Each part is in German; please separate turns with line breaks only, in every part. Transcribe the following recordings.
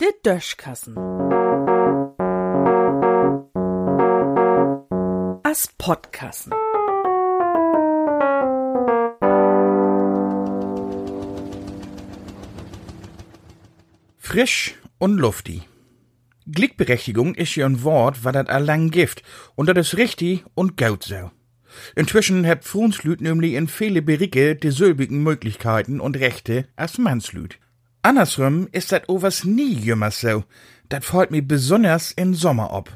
Der Döschkassen. As Podkassen.
Frisch und luftig. Glickberechtigung ist ja ein Wort, was dat allang gift, und dat is richtig und gut so. Inzwischen hat Frunslüt nämlich in viele Bericke dieselbigen Möglichkeiten und Rechte als Mannslüt. Andersrum ist dat overs nie jümmers so. Dat fällt mir besonders in Sommer ob.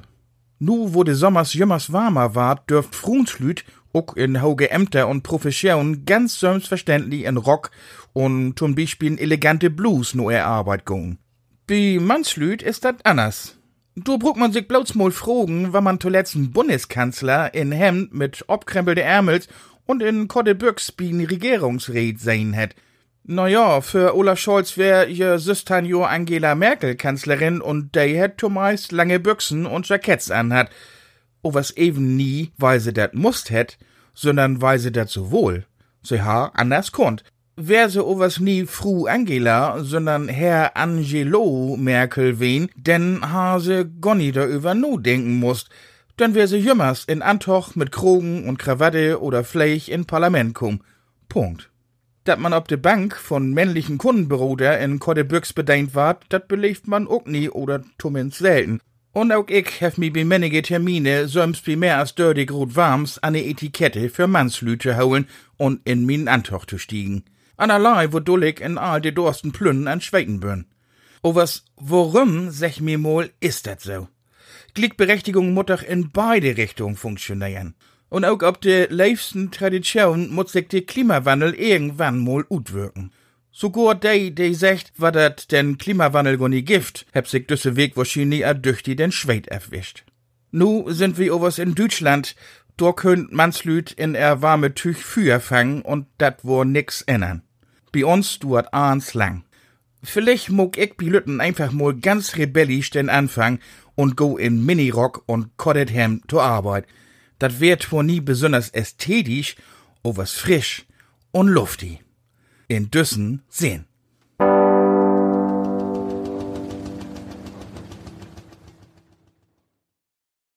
Nu, wo de Sommers jümmers warmer ward, dürft Frunslüt auch in hoge Ämter und Professionen ganz selbstverständlich in Rock und zum Beispiel elegante Blues nur er gehen. Bei Mannslüt ist dat anders. Du bruck man sich bloß mal fragen, wann man zuletzt einen Bundeskanzler in Hemd mit obkrempelde Ärmels und in Kottebürgs bin Regierungsred sehen hat. Na ja, für Olaf Scholz wär Süstern jo Angela Merkel Kanzlerin und der hätt zumeist lange Büchsen und Jacketts anhat. O was eben nie, weil sie dat must hätt, sondern weil sie dat so wohl. Sie ha anders konnt wär se owas nie Fru Angela, sondern Herr Angelo Merkel wen, denn ha se gonni darüber nu denken musst, dann wär se jümmers in Antoch mit Krogen und Krawatte oder Fleich in Parlament kum. Punkt. Dat man ob de Bank von männlichen Kundenbüroder in Kottebüchs bedeint ward, dat belebt man ook nie oder zumindest selten. Und auch ich hef mi bei männige Termine söms wie mehr als dördig rot warms an ne Etikette für Mannslüte holen und in min Antoch zu stiegen. Anerlei wo dullig in all de dorsten Plünnen an Schweitenbürn. O was, worum, sech mir mol, ist dat so? Glickberechtigung doch in beide Richtungen funktionieren. Und auch ob de leifsten Tradition muss sich de Klimawandel irgendwann mal utwirken. Sogar de, de sagt, wa dat den Klimawandel goni gift, heb sich düsse Weg wahrscheinlich a durch den Schweit erwischt. Nu sind wir overs in Deutschland, da könnt manslüt in er warme Tüch Feuer fangen und dat wo nix ändern. Bei uns duert ahns lang. Vielleicht muck ich bi Lütten einfach mal ganz rebellisch den Anfang und go in Minirock und Cotted Hemd zur Arbeit. Dat wird zwar nie besonders ästhetisch, aber was frisch und luftig. In Düssen sehen.